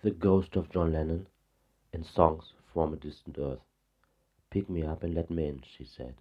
The ghost of John Lennon in Songs from a Distant Earth. Pick me up and let me in, she said.